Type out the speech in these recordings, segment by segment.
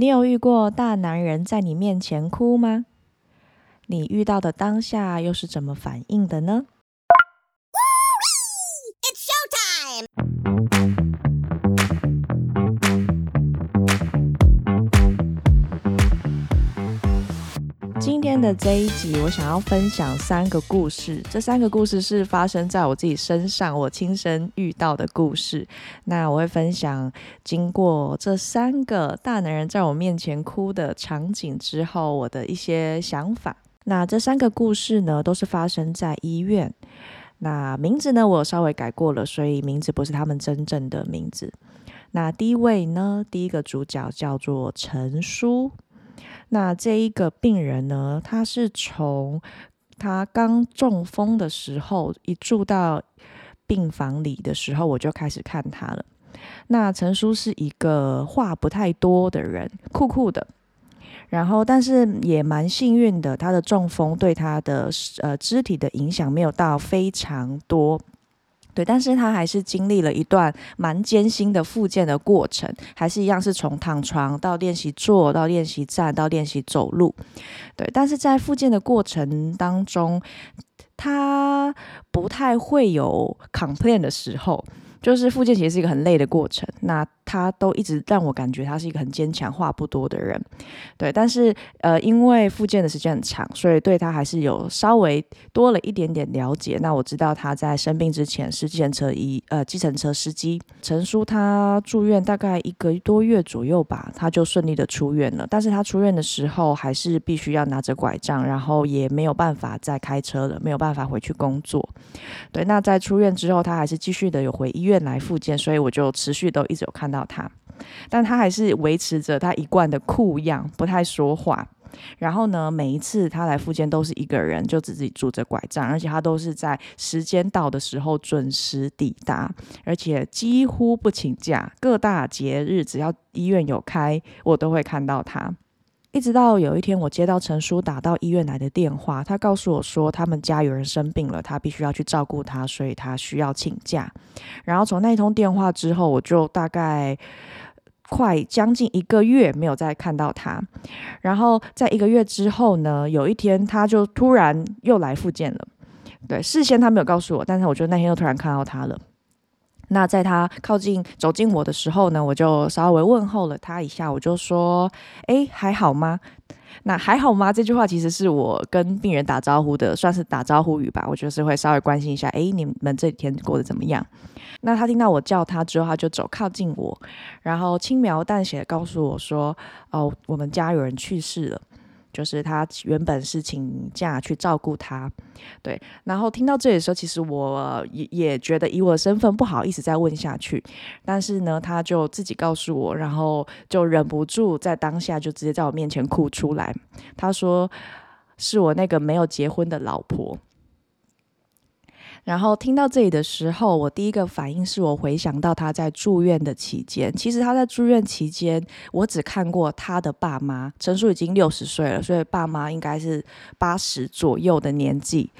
你有遇过大男人在你面前哭吗？你遇到的当下又是怎么反应的呢？的这一集，我想要分享三个故事。这三个故事是发生在我自己身上，我亲身遇到的故事。那我会分享经过这三个大男人在我面前哭的场景之后，我的一些想法。那这三个故事呢，都是发生在医院。那名字呢，我稍微改过了，所以名字不是他们真正的名字。那第一位呢，第一个主角叫做陈叔。那这一个病人呢，他是从他刚中风的时候，一住到病房里的时候，我就开始看他了。那陈叔是一个话不太多的人，酷酷的，然后但是也蛮幸运的，他的中风对他的呃肢体的影响没有到非常多。对，但是他还是经历了一段蛮艰辛的复健的过程，还是一样是从躺床到练习坐，到练习站，到练习走路。对，但是在复健的过程当中，他不太会有 complain 的时候。就是复健其实是一个很累的过程，那他都一直让我感觉他是一个很坚强、话不多的人，对。但是呃，因为复健的时间很长，所以对他还是有稍微多了一点点了解。那我知道他在生病之前是计程车一呃计程车司机。陈叔他住院大概一个多月左右吧，他就顺利的出院了。但是他出院的时候还是必须要拿着拐杖，然后也没有办法再开车了，没有办法回去工作。对，那在出院之后，他还是继续的有回医院。来复健，所以我就持续都一直有看到他，但他还是维持着他一贯的酷样，不太说话。然后呢，每一次他来附近都是一个人，就自己拄着拐杖，而且他都是在时间到的时候准时抵达，而且几乎不请假。各大节日只要医院有开，我都会看到他。一直到有一天，我接到陈叔打到医院来的电话，他告诉我说他们家有人生病了，他必须要去照顾他，所以他需要请假。然后从那一通电话之后，我就大概快将近一个月没有再看到他。然后在一个月之后呢，有一天他就突然又来复健了。对，事先他没有告诉我，但是我觉得那天又突然看到他了。那在他靠近走近我的时候呢，我就稍微问候了他一下，我就说：“哎，还好吗？”那还好吗？这句话其实是我跟病人打招呼的，算是打招呼语吧。我就是会稍微关心一下，哎，你们这几天过得怎么样？那他听到我叫他之后，他就走靠近我，然后轻描淡写的告诉我说：“哦，我们家有人去世了。”就是他原本是请假去照顾他，对。然后听到这里的时候，其实我也也觉得以我的身份不好意思再问下去，但是呢，他就自己告诉我，然后就忍不住在当下就直接在我面前哭出来。他说：“是我那个没有结婚的老婆。”然后听到这里的时候，我第一个反应是我回想到他在住院的期间。其实他在住院期间，我只看过他的爸妈。陈叔已经六十岁了，所以爸妈应该是八十左右的年纪。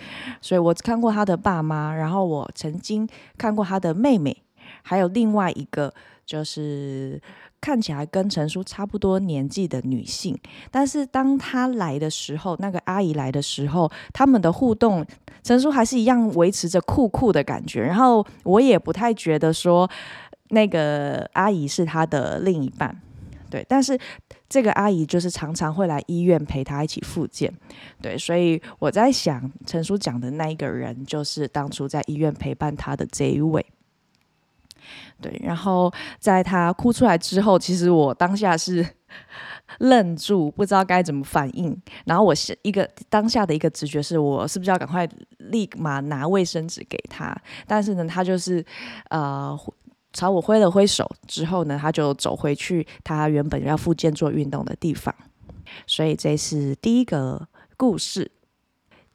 所以我只看过他的爸妈，然后我曾经看过他的妹妹，还有另外一个就是。看起来跟陈叔差不多年纪的女性，但是当她来的时候，那个阿姨来的时候，他们的互动，陈叔还是一样维持着酷酷的感觉。然后我也不太觉得说那个阿姨是他的另一半，对。但是这个阿姨就是常常会来医院陪他一起复健，对。所以我在想，陈叔讲的那一个人，就是当初在医院陪伴他的这一位。对，然后在他哭出来之后，其实我当下是 愣住，不知道该怎么反应。然后我是一个当下的一个直觉是，我是不是要赶快立马拿卫生纸给他？但是呢，他就是呃朝我挥了挥手之后呢，他就走回去他原本要复健做运动的地方。所以这是第一个故事。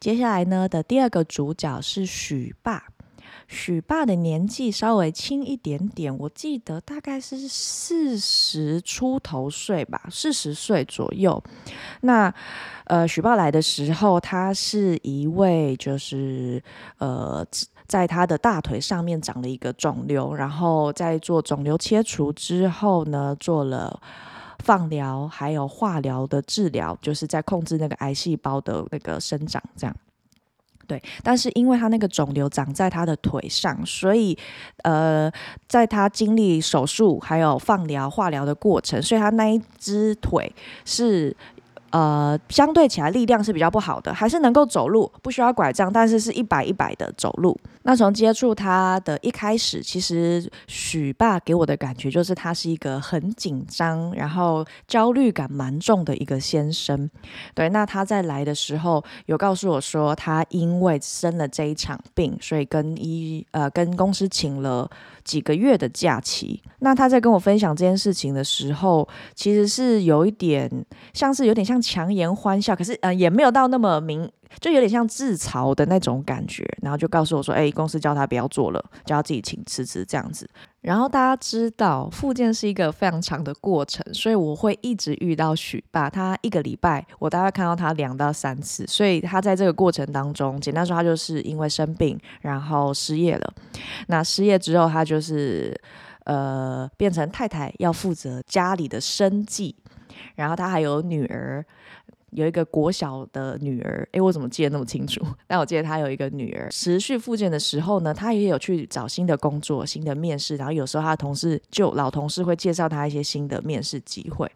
接下来呢的第二个主角是许爸。许爸的年纪稍微轻一点点，我记得大概是四十出头岁吧，四十岁左右。那呃，许爸来的时候，他是一位就是呃，在他的大腿上面长了一个肿瘤，然后在做肿瘤切除之后呢，做了放疗还有化疗的治疗，就是在控制那个癌细胞的那个生长，这样。对，但是因为他那个肿瘤长在他的腿上，所以呃，在他经历手术还有放疗、化疗的过程，所以他那一只腿是。呃，相对起来力量是比较不好的，还是能够走路，不需要拐杖，但是是一摆一摆的走路。那从接触他的一开始，其实许爸给我的感觉就是他是一个很紧张，然后焦虑感蛮重的一个先生。对，那他在来的时候有告诉我说，他因为生了这一场病，所以跟医呃跟公司请了。几个月的假期，那他在跟我分享这件事情的时候，其实是有一点像是有点像强颜欢笑，可是呃也没有到那么明，就有点像自嘲的那种感觉，然后就告诉我说：“哎，公司叫他不要做了，叫他自己请辞职这样子。”然后大家知道复健是一个非常长的过程，所以我会一直遇到许爸，他一个礼拜我大概看到他两到三次，所以他在这个过程当中，简单说，他就是因为生病，然后失业了。那失业之后，他就是呃变成太太要负责家里的生计，然后他还有女儿。有一个国小的女儿，诶，我怎么记得那么清楚？但我记得他有一个女儿。持续复健的时候呢，他也有去找新的工作、新的面试，然后有时候他的同事就老同事会介绍他一些新的面试机会。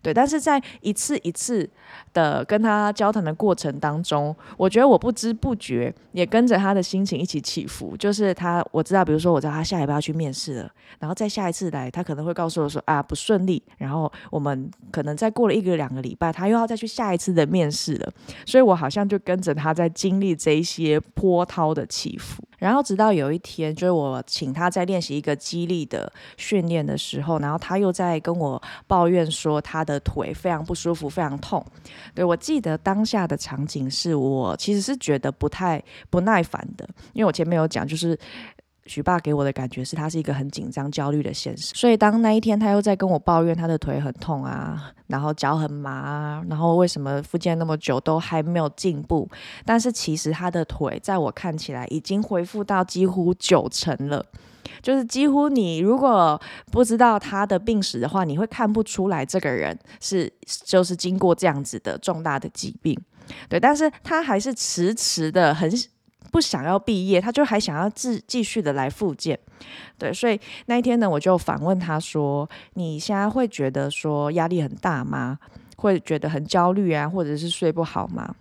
对，但是在一次一次的跟他交谈的过程当中，我觉得我不知不觉也跟着他的心情一起起伏。就是他，我知道，比如说我知道他下一步要去面试了，然后再下一次来，他可能会告诉我说啊不顺利，然后我们可能再过了一个两个礼拜，他又要再去下一次的面试了，所以我好像就跟着他在经历这一些波涛的起伏。然后直到有一天，就是我请他在练习一个激励的训练的时候，然后他又在跟我抱怨说他的腿非常不舒服，非常痛。对我记得当下的场景是我其实是觉得不太不耐烦的，因为我前面有讲就是。许爸给我的感觉是他是一个很紧张、焦虑的先生，所以当那一天他又在跟我抱怨他的腿很痛啊，然后脚很麻啊，然后为什么复健那么久都还没有进步？但是其实他的腿在我看起来已经恢复到几乎九成了，就是几乎你如果不知道他的病史的话，你会看不出来这个人是就是经过这样子的重大的疾病，对，但是他还是迟迟的很。不想要毕业，他就还想要继继续的来复健，对，所以那一天呢，我就反问他说：“你现在会觉得说压力很大吗？会觉得很焦虑啊，或者是睡不好吗？”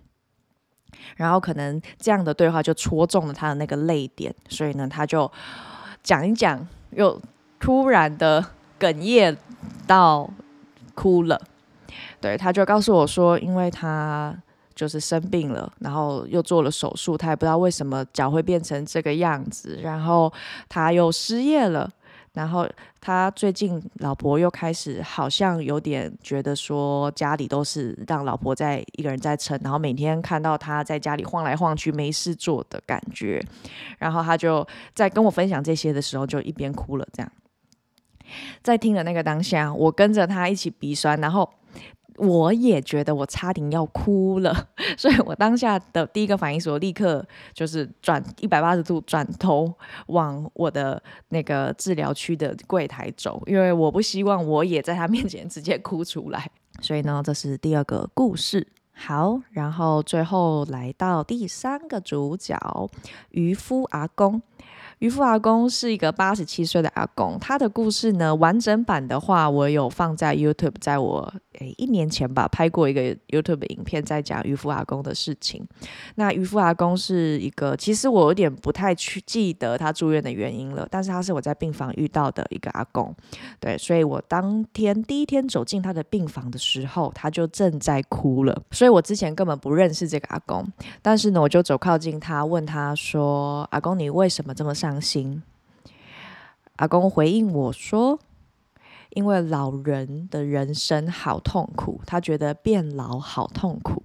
然后可能这样的对话就戳中了他的那个泪点，所以呢，他就讲一讲，又突然的哽咽到哭了。对，他就告诉我说，因为他。就是生病了，然后又做了手术，他也不知道为什么脚会变成这个样子，然后他又失业了，然后他最近老婆又开始好像有点觉得说家里都是让老婆在一个人在撑，然后每天看到他在家里晃来晃去没事做的感觉，然后他就在跟我分享这些的时候就一边哭了，这样在听的那个当下，我跟着他一起鼻酸，然后。我也觉得我差点要哭了，所以我当下的第一个反应是我立刻就是转一百八十度转头往我的那个治疗区的柜台走，因为我不希望我也在他面前直接哭出来。所以呢，这是第二个故事。好，然后最后来到第三个主角渔夫阿公。渔夫阿公是一个八十七岁的阿公，他的故事呢，完整版的话，我有放在 YouTube，在我诶一年前吧拍过一个 YouTube 影片，在讲渔夫阿公的事情。那渔夫阿公是一个，其实我有点不太去记得他住院的原因了，但是他是我在病房遇到的一个阿公，对，所以我当天第一天走进他的病房的时候，他就正在哭了，所以我之前根本不认识这个阿公，但是呢，我就走靠近他，问他说：“阿公，你为什么这么伤？”伤心，阿公回应我说：“因为老人的人生好痛苦，他觉得变老好痛苦。”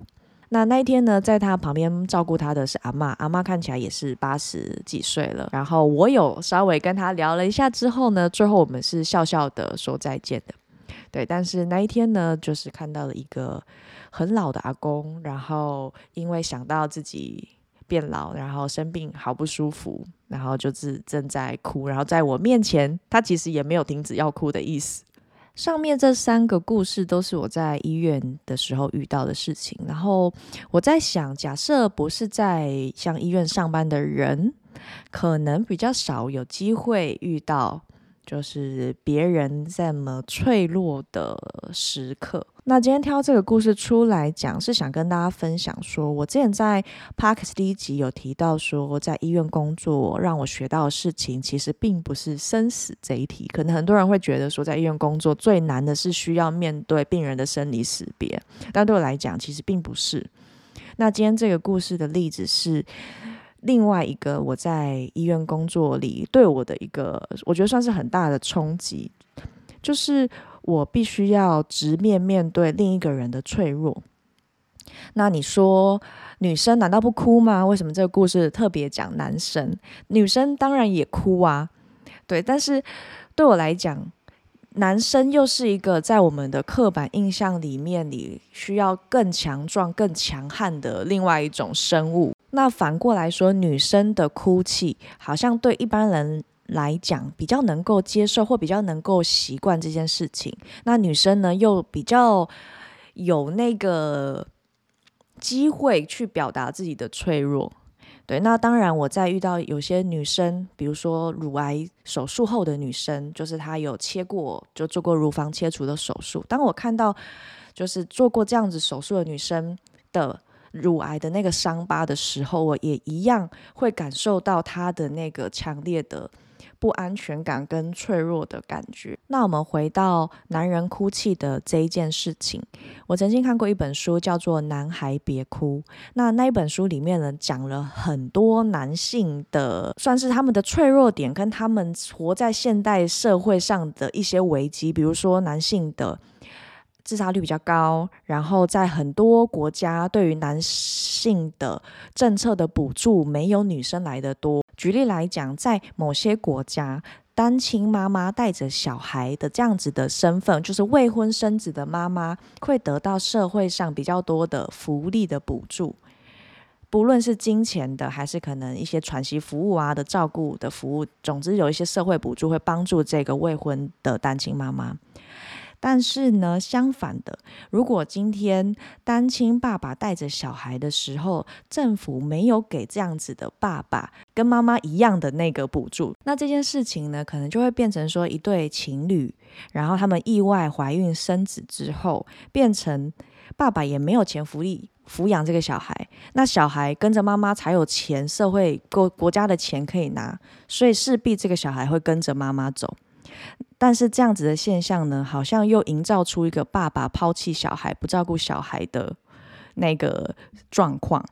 那那一天呢，在他旁边照顾他的是阿妈，阿妈看起来也是八十几岁了。然后我有稍微跟他聊了一下之后呢，最后我们是笑笑的说再见的。对，但是那一天呢，就是看到了一个很老的阿公，然后因为想到自己。变老，然后生病，好不舒服，然后就是正在哭，然后在我面前，他其实也没有停止要哭的意思。上面这三个故事都是我在医院的时候遇到的事情。然后我在想，假设不是在像医院上班的人，可能比较少有机会遇到。就是别人这么脆弱的时刻。那今天挑这个故事出来讲，是想跟大家分享，说我之前在 Parks 第一集有提到，说在医院工作让我学到的事情，其实并不是生死这一题。可能很多人会觉得说，在医院工作最难的是需要面对病人的生离死别，但对我来讲，其实并不是。那今天这个故事的例子是。另外一个我在医院工作里对我的一个，我觉得算是很大的冲击，就是我必须要直面面对另一个人的脆弱。那你说女生难道不哭吗？为什么这个故事特别讲男生？女生当然也哭啊，对。但是对我来讲，男生又是一个在我们的刻板印象里面，你需要更强壮、更强悍的另外一种生物。那反过来说，女生的哭泣好像对一般人来讲比较能够接受，或比较能够习惯这件事情。那女生呢，又比较有那个机会去表达自己的脆弱。对，那当然，我在遇到有些女生，比如说乳癌手术后的女生，就是她有切过，就做过乳房切除的手术。当我看到就是做过这样子手术的女生的。乳癌的那个伤疤的时候，我也一样会感受到他的那个强烈的不安全感跟脆弱的感觉。那我们回到男人哭泣的这一件事情，我曾经看过一本书，叫做《男孩别哭》。那那一本书里面呢，讲了很多男性的，算是他们的脆弱点，跟他们活在现代社会上的一些危机，比如说男性的。自杀率比较高，然后在很多国家，对于男性的政策的补助没有女生来的多。举例来讲，在某些国家，单亲妈妈带着小孩的这样子的身份，就是未婚生子的妈妈，会得到社会上比较多的福利的补助，不论是金钱的，还是可能一些喘息服务啊的照顾的服务，总之有一些社会补助会帮助这个未婚的单亲妈妈。但是呢，相反的，如果今天单亲爸爸带着小孩的时候，政府没有给这样子的爸爸跟妈妈一样的那个补助，那这件事情呢，可能就会变成说一对情侣，然后他们意外怀孕生子之后，变成爸爸也没有钱福利抚养这个小孩，那小孩跟着妈妈才有钱，社会国国家的钱可以拿，所以势必这个小孩会跟着妈妈走。但是这样子的现象呢，好像又营造出一个爸爸抛弃小孩、不照顾小孩的那个状况。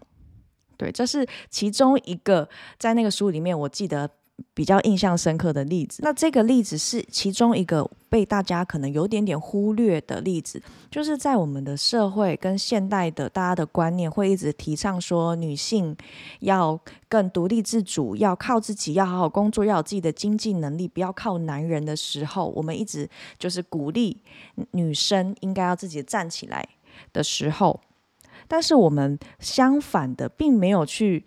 对，这是其中一个在那个书里面，我记得。比较印象深刻的例子，那这个例子是其中一个被大家可能有点点忽略的例子，就是在我们的社会跟现代的大家的观念会一直提倡说女性要更独立自主，要靠自己，要好好工作，要有自己的经济能力，不要靠男人的时候，我们一直就是鼓励女生应该要自己站起来的时候，但是我们相反的，并没有去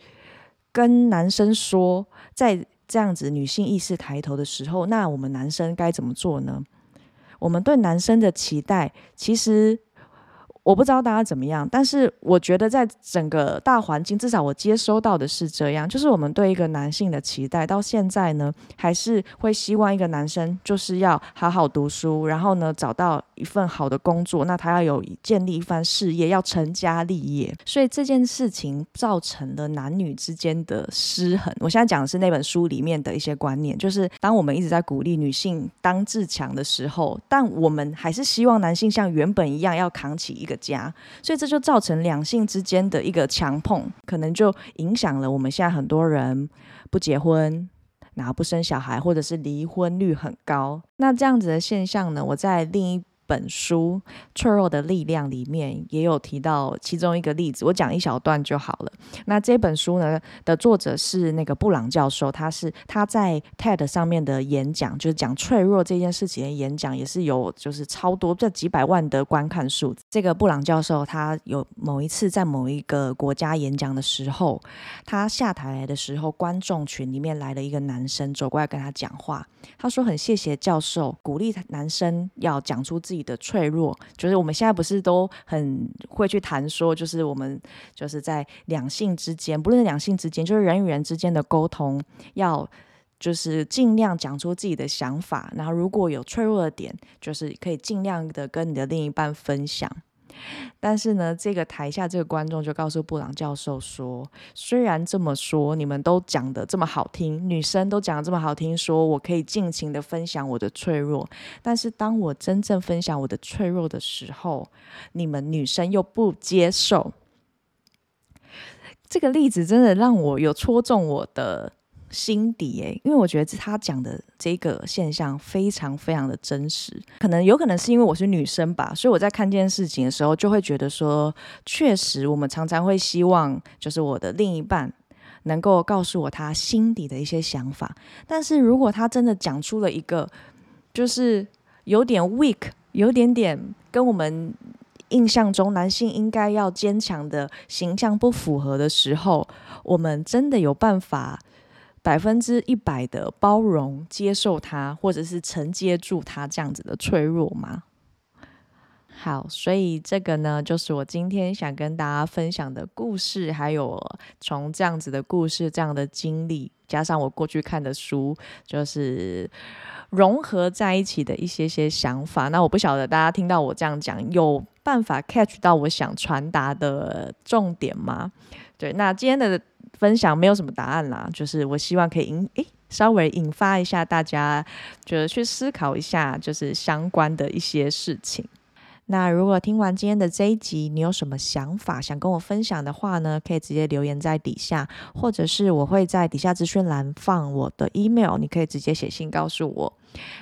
跟男生说在。这样子，女性意识抬头的时候，那我们男生该怎么做呢？我们对男生的期待，其实。我不知道大家怎么样，但是我觉得在整个大环境，至少我接收到的是这样，就是我们对一个男性的期待，到现在呢，还是会希望一个男生就是要好好读书，然后呢找到一份好的工作，那他要有建立一番事业，要成家立业。所以这件事情造成了男女之间的失衡。我现在讲的是那本书里面的一些观念，就是当我们一直在鼓励女性当自强的时候，但我们还是希望男性像原本一样要扛起一个。家，所以这就造成两性之间的一个强碰，可能就影响了我们现在很多人不结婚，然后不生小孩，或者是离婚率很高。那这样子的现象呢，我在另一本书《脆弱的力量》里面也有提到其中一个例子，我讲一小段就好了。那这本书呢的作者是那个布朗教授，他是他在 TED 上面的演讲，就是讲脆弱这件事情的演讲，也是有就是超多这几百万的观看数。这个布朗教授他有某一次在某一个国家演讲的时候，他下台的时候，观众群里面来了一个男生走过来跟他讲话，他说很谢谢教授鼓励男生要讲出自自己的脆弱，就是我们现在不是都很会去谈说，就是我们就是在两性之间，不论是两性之间，就是人与人之间的沟通，要就是尽量讲出自己的想法，然后如果有脆弱的点，就是可以尽量的跟你的另一半分享。但是呢，这个台下这个观众就告诉布朗教授说：“虽然这么说，你们都讲的这么好听，女生都讲的这么好听，说我可以尽情的分享我的脆弱，但是当我真正分享我的脆弱的时候，你们女生又不接受。”这个例子真的让我有戳中我的。心底诶，因为我觉得他讲的这个现象非常非常的真实，可能有可能是因为我是女生吧，所以我在看这件事情的时候，就会觉得说，确实我们常常会希望，就是我的另一半能够告诉我他心底的一些想法，但是如果他真的讲出了一个，就是有点 weak，有点点跟我们印象中男性应该要坚强的形象不符合的时候，我们真的有办法。百分之一百的包容、接受他，或者是承接住他这样子的脆弱吗？好，所以这个呢，就是我今天想跟大家分享的故事，还有从这样子的故事、这样的经历，加上我过去看的书，就是融合在一起的一些些想法。那我不晓得大家听到我这样讲，有办法 catch 到我想传达的重点吗？对，那今天的。分享没有什么答案啦，就是我希望可以引诶稍微引发一下大家，就是去思考一下，就是相关的一些事情。那如果听完今天的这一集，你有什么想法想跟我分享的话呢？可以直接留言在底下，或者是我会在底下资讯栏放我的 email，你可以直接写信告诉我。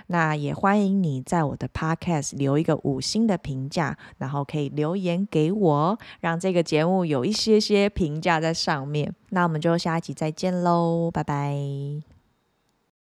那也欢迎你在我的 podcast 留一个五星的评价，然后可以留言给我，让这个节目有一些些评价在上面。那我们就下一集再见喽，拜拜。